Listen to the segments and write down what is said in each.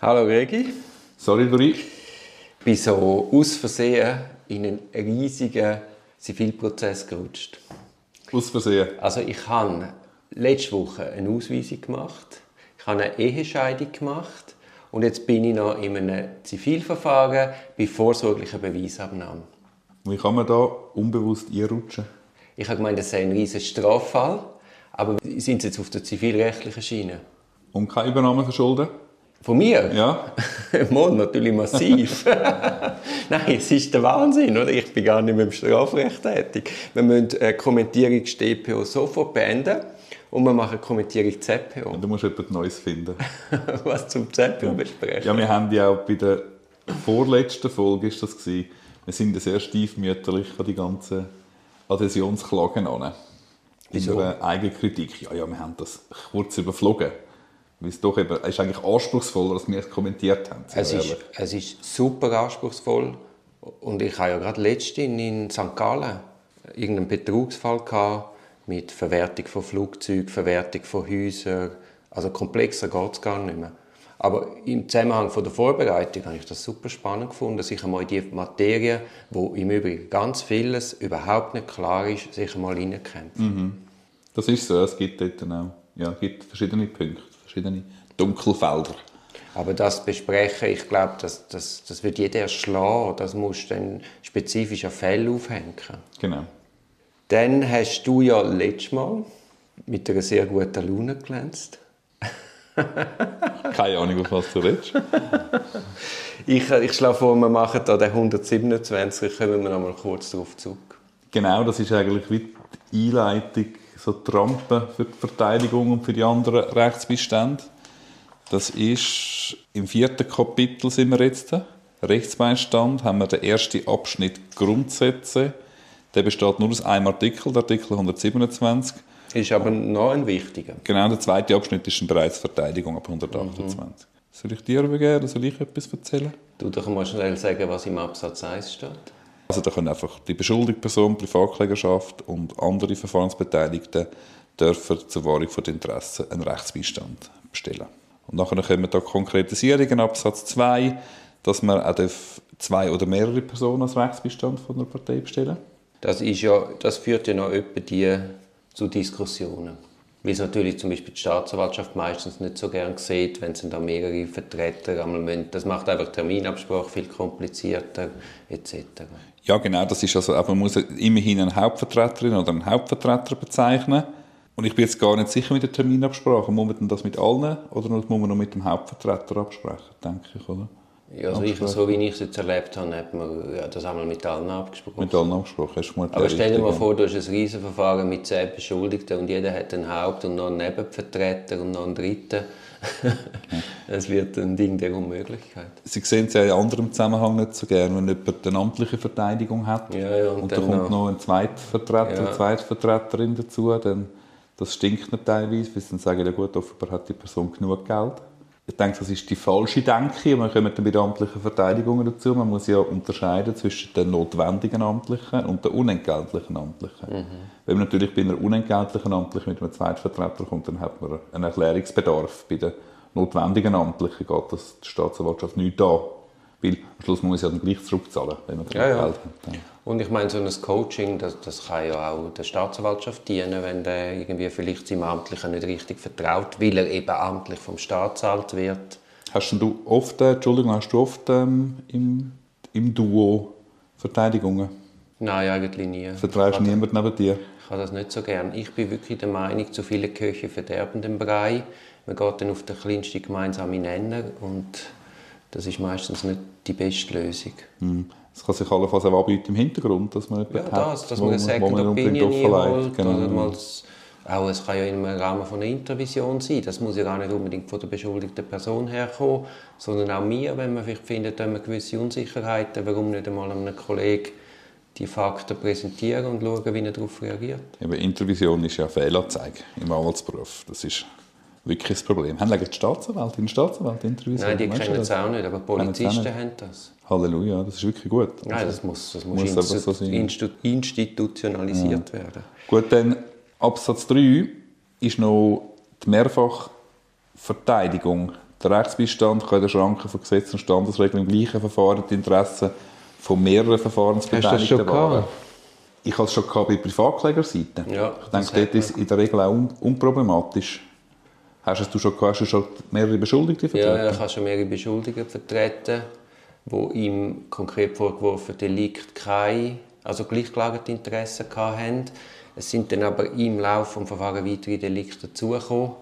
Hallo Regi. Sorry, Dori. Ich bin so aus Versehen in einen riesigen Zivilprozess gerutscht. Aus Versehen? Also ich habe letzte Woche eine Ausweisung gemacht, ich habe eine Ehescheidung gemacht und jetzt bin ich noch in einem Zivilverfahren bei vorsorglicher Beweisabnahme. Wie kann man da unbewusst einrutschen? Ich habe gemeint, das sei ein riesiger Straffall, aber sind Sie jetzt auf der zivilrechtlichen Schiene? Und keine Übernahme verschulden? Von mir? Ja. Mann, natürlich massiv. Nein, es ist der Wahnsinn, oder? Ich bin gar nicht mehr im Strafrecht tätig. Wir müssen eine Kommentierung StPO sofort beenden und wir machen eine Kommentierung ZPO. Ja, du musst etwas Neues finden. Was zum ZPO besprechen? Ja, wir haben ja auch bei der vorletzten Folge ist das gewesen. Wir sind sehr stiefmütterlich an die ganzen Adhäsionsklagen an. Wieso? Unsere eigene Kritik. Ja, ja, wir haben das kurz überflogen. Weil es doch eben, es ist eigentlich anspruchsvoller, als wir es kommentiert haben. Es ist, es ist super anspruchsvoll. Und ich habe ja gerade letztens in St. Gallen irgendeinen Betrugsfall gehabt mit Verwertung von Flugzeugen, Verwertung von Häusern. Also komplexer geht es gar nicht mehr. Aber im Zusammenhang von der Vorbereitung habe ich das super spannend gefunden, sich einmal in die Materie, wo im Übrigen ganz vieles überhaupt nicht klar ist, sich einmal hineinkämpfen. Mhm. Das ist so, es gibt dort auch ja, es gibt verschiedene Punkte, verschiedene Dunkelfelder. Aber das besprechen, ich glaube, das, das, das wird jeder erschlagen. Das musst du dann spezifisch an Fälle aufhängen. Genau. Dann hast du ja letztes Mal mit einer sehr guten Laune glänzt. Keine Ahnung, auf was du redest. ich, ich schlage vor, wir machen da den 127, kommen wir noch mal kurz darauf zurück. Genau, das ist eigentlich wie die Einleitung, so die Rampe für die Verteidigung und für die anderen Rechtsbestände. Das ist im vierten Kapitel sind wir jetzt. Rechtsbeistand haben wir den ersten Abschnitt Grundsätze. Der besteht nur aus einem Artikel, der Artikel 127. Ist aber noch ein wichtiger. Genau, der zweite Abschnitt ist bereits Verteidigung ab 128. Mhm. Soll ich dir übergeben oder soll ich etwas erzählen? Du doch mal schnell sagen, was im Absatz 1 steht. Also da können einfach die beschuldigte Person, Privatklägerschaft und andere Verfahrensbeteiligte dürfen zur Wahrung der Interessen einen Rechtsbeistand bestellen. Und nachher kommen da Konkretisierungen, Absatz 2, dass man auch zwei oder mehrere Personen als Rechtsbeistand von einer Partei bestellen das, ist ja, das führt ja noch etwa die zu Diskussionen. Weil es natürlich zum Beispiel die Staatsanwaltschaft meistens nicht so gern sieht, wenn es da mehrere Vertreter einmal müssen. Das macht einfach Terminabsprache viel komplizierter etc. Ja, genau. Das ist also, man muss immerhin eine Hauptvertreterin oder einen Hauptvertreter bezeichnen. Und ich bin jetzt gar nicht sicher mit der Terminabsprache. Muss man das mit allen oder muss man nur mit dem Hauptvertreter absprechen, denke ich, oder? Ja, also ich, so wie ich es jetzt erlebt habe, hat man das einmal mit allen abgesprochen. Mit allen abgesprochen, hast du Aber stell dir mal vor, du hast ein Riesenverfahren mit zehn Beschuldigten und jeder hat einen Haupt- und noch einen Nebenvertreter und noch einen Dritten. Es wird ein Ding der Unmöglichkeit. Sie sehen es ja in anderem Zusammenhang nicht so gerne, wenn jemand eine amtliche Verteidigung hat ja, ja, und, und dann, kommt noch ein Zweitvertreter, ja. eine Zweitvertreterin dazu, dann das stinkt nicht teilweise, weil sie dann sagen, ja gut, offenbar hat die Person genug Geld. Ich denke, das ist die falsche Denke. Man kommt dann bei den amtlichen Verteidigungen dazu. Man muss ja unterscheiden zwischen den notwendigen Amtlichen und den unentgeltlichen Amtlichen. Mhm. Wenn man natürlich bei einer unentgeltlichen Amtlichen mit einem Zweitvertreter kommt, dann hat man einen Erklärungsbedarf. Bei den notwendigen Amtlichen geht das die Staatsanwaltschaft nicht da. Weil am Schluss muss man ja dann gleich zurückzahlen, wenn man ja, ja. Geld hat. Und ich meine, so ein Coaching, das, das kann ja auch der Staatsanwaltschaft dienen, wenn der irgendwie vielleicht seinem Amtlichen nicht richtig vertraut, weil er eben amtlich vom Staat zahlt wird. Hast du oft, äh, Entschuldigung, hast du oft ähm, im, im Duo Verteidigungen? Nein, eigentlich nie. Vertraust niemand neben dir? Ich habe das nicht so gern. Ich bin wirklich der Meinung, zu viele Köche verderben den Brei. Man geht dann auf den kleinsten gemeinsamen Nenner und das ist meistens nicht die beste Lösung. Mhm. Es kann sich allenfalls auch anbieten im Hintergrund, dass man ja, das, dass man Second man Opinion einholt. Genau. Oder mal auch, es kann ja im Rahmen von einer Intervision sein. Das muss ja gar nicht unbedingt von der beschuldigten Person herkommen, sondern auch mir, wenn man vielleicht findet, dass man gewisse Unsicherheiten, warum nicht einmal einem Kollegen die Fakten präsentieren und schauen, wie er darauf reagiert. Eben, Intervision ist ja Fehlanzeige im Anwaltsberuf. Das ist wirklich das Problem. Haben die Staatsanwälte in Staatsanwalt Intervision? Nein, die kennen es auch nicht, aber Polizisten haben das. Halleluja, das ist wirklich gut. Also, Nein, das muss, das muss, muss so institu institutionalisiert ja. werden. Gut, dann Absatz 3 ist noch die Mehrfachverteidigung der Rechtsbeistand kann in den Schranken von Gesetzen und Standesregeln im gleichen Verfahren die Interessen von mehreren Verfahrensbeteiligten wahren. Ich hatte es schon bei Privatklägerseite. Ja, ich denke, dort ist es in der Regel auch un unproblematisch. Hast du schon, hast du schon mehrere Beschuldigte vertreten? Ja, ich habe schon mehrere Beschuldigte vertreten, wo ihm konkret vorgeworfen Delikt keine, also gleichgelagerte Interessen hatten. Es sind dann aber im Laufe des Verfahrens weitere Delikte dazugekommen.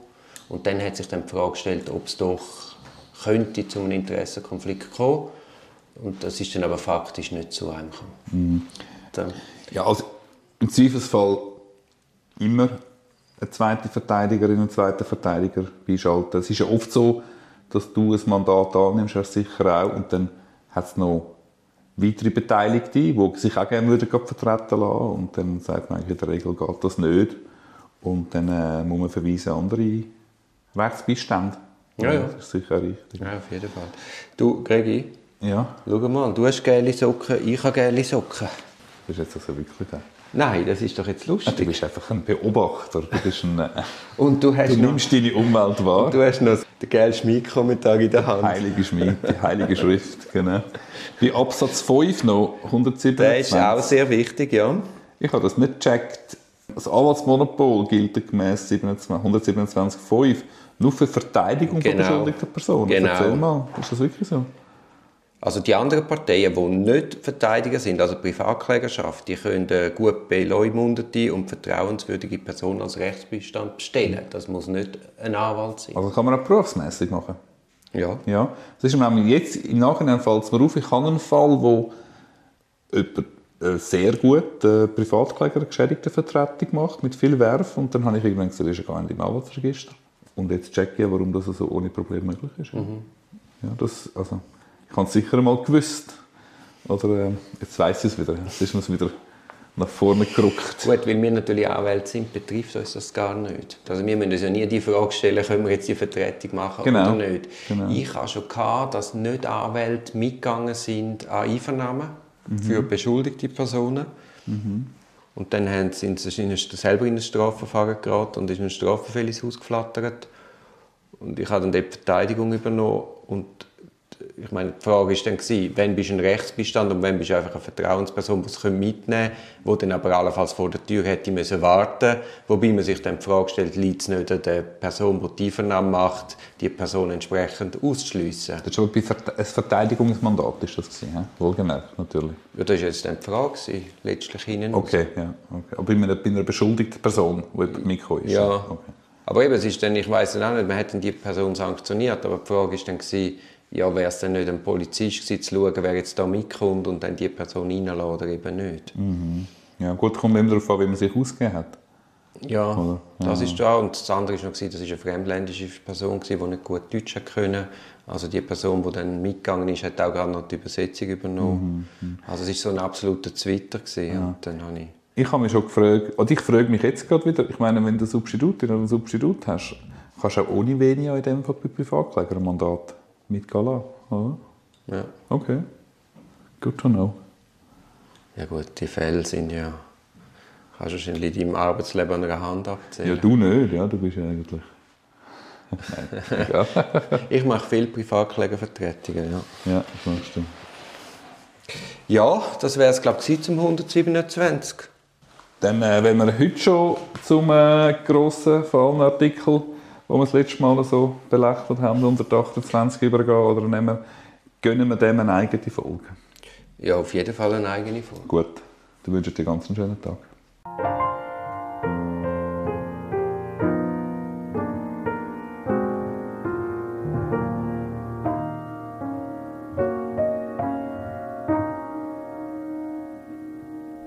Und dann hat sich dann die Frage gestellt, ob es doch könnte zu einem Interessenkonflikt kommen. Und das ist dann aber faktisch nicht zu einem mhm. Ja, also im Zweifelsfall immer eine zweite Verteidigerin und einen zweiten Verteidiger beischalten. Es ist ja oft so, dass du ein Mandat annimmst, hast sicher auch, und dann hat es noch weitere Beteiligte, die sich auch gerne würden vertreten lassen und dann sagt man in der Regel geht das nicht und dann äh, muss man verweisen andere Rechtsbeistände. Ja, ja. Das ist sicher richtig. Ja, auf jeden Fall. Du, Gregi, ja. schau mal, du hast gelbe Socken, ich habe gelbe Socken. Bist du jetzt also wirklich da? Nein, das ist doch jetzt lustig. Du bist einfach ein Beobachter. Du, bist ein, und du, hast du nimmst noch, deine Umwelt wahr. du hast noch den gelben Schmied-Kommentar in der Hand. Heilige Schmied, die heilige Schrift, genau. Bei Absatz 5 noch, 127. Der ist auch sehr wichtig, ja. Ich habe das nicht gecheckt. Das Anwaltsmonopol gilt gemäß 127.5 nur für Verteidigung genau. von beschuldigter Personen. Genau. Erzähl mal, ist das wirklich so? Also die anderen Parteien, die nicht Verteidiger sind, also Privatklägerschaft, die können gut beleumundete und vertrauenswürdige Personen als Rechtsbeistand bestellen. Das muss nicht ein Anwalt sein. Also kann man auch berufsmässig machen? Ja. ja. Das ist nämlich jetzt, im Nachhinein fällt mir auf, ich habe einen Fall, wo jemand sehr gut äh, Privatkläger-Geschädigtenvertretung macht, mit viel Werf. Und dann habe ich irgendwann gesagt, das ist gar nicht im Anwaltsregister. Und jetzt checke ich, warum das so ohne Probleme möglich ist. Mhm. Ja, das, also, ich habe es sicher mal gewusst. Oder äh, jetzt weiß ich es wieder. Jetzt ist es wieder nach vorne gerückt. Gut, weil wir natürlich Anwälte sind, betrifft uns das gar nicht. Also wir müssen uns ja nie die Frage stellen, können wir jetzt die Vertretung machen genau. oder nicht. Genau. Ich habe schon gehabt, dass nicht Anwälte mitgegangen sind an Einvernahmen mhm. für beschuldigte Personen. Mhm. Und dann sind sie selber in ein Strafverfahren geraten und ist ein Strafverfällig ausgeflattert. Und ich habe dann die Verteidigung übernommen und ich meine, die Frage war dann, gewesen, wann bist du ein Rechtsbestand und wann bist du einfach eine Vertrauensperson, die es mitnehmen kann, die dann aber allenfalls vor der Tür hätte müssen warten Wobei man sich dann die Frage stellt, liegt es nicht an der Person, die die Vernahme macht, die Person entsprechend auszuschliessen. Das war ein Verteidigungsmandat, ist das gewesen, wohlgemerkt, natürlich. Ja, das war jetzt dann die Frage, gewesen, letztlich hinein. Okay, ja. Okay. Aber bei einer, beschuldigten Person, die mitgekommen ist? Ja. Okay. Aber eben, es ist dann, ich weiß auch nicht, man hat die Person sanktioniert, aber die Frage war dann, gewesen, ja, wäre es dann nicht ein Polizist gewesen, zu schauen, wer jetzt da mitkommt und dann die Person reinlassen oder eben nicht. Mhm. Ja, gut, kommt immer darauf an, wie man sich ausgegeben hat. Ja, oder? das ist da. Und das andere war noch, das war eine fremdländische Person, die nicht gut Deutsch konnte. Also die Person, die dann mitgegangen ist, hat auch gerade noch die Übersetzung übernommen. Mhm. mhm. Also es war so ein absoluter Twitter. Ja. Und dann habe ich ich habe mich schon gefragt, und ich frage mich jetzt gerade wieder, ich meine, wenn du Substitutin oder Substitut hast, kannst du auch ohne Venia in dem Fall bei Privatkläger mitgehen lassen, oder? Ja. Okay. Good to know. Ja gut, die Fälle sind ja... Kannst du wahrscheinlich in deinem Arbeitsleben an einer Hand abzählen. Ja, du nicht, ja, du bist ja eigentlich... Nein, ich mache viel Privatklägervertretungen, ja. Ja, das machst du. Ja, das wäre es, glaube ich, zum 127. Dann, äh, wenn wir heute schon zum äh, grossen Fallenartikel, wo wir das letzte Mal so belächelt haben, unter 28 übergehen, oder nehmen, gönnen wir dem eine eigene Folge? Ja, auf jeden Fall eine eigene Folge. Gut, dann wünsche ich dir ganz einen schönen Tag.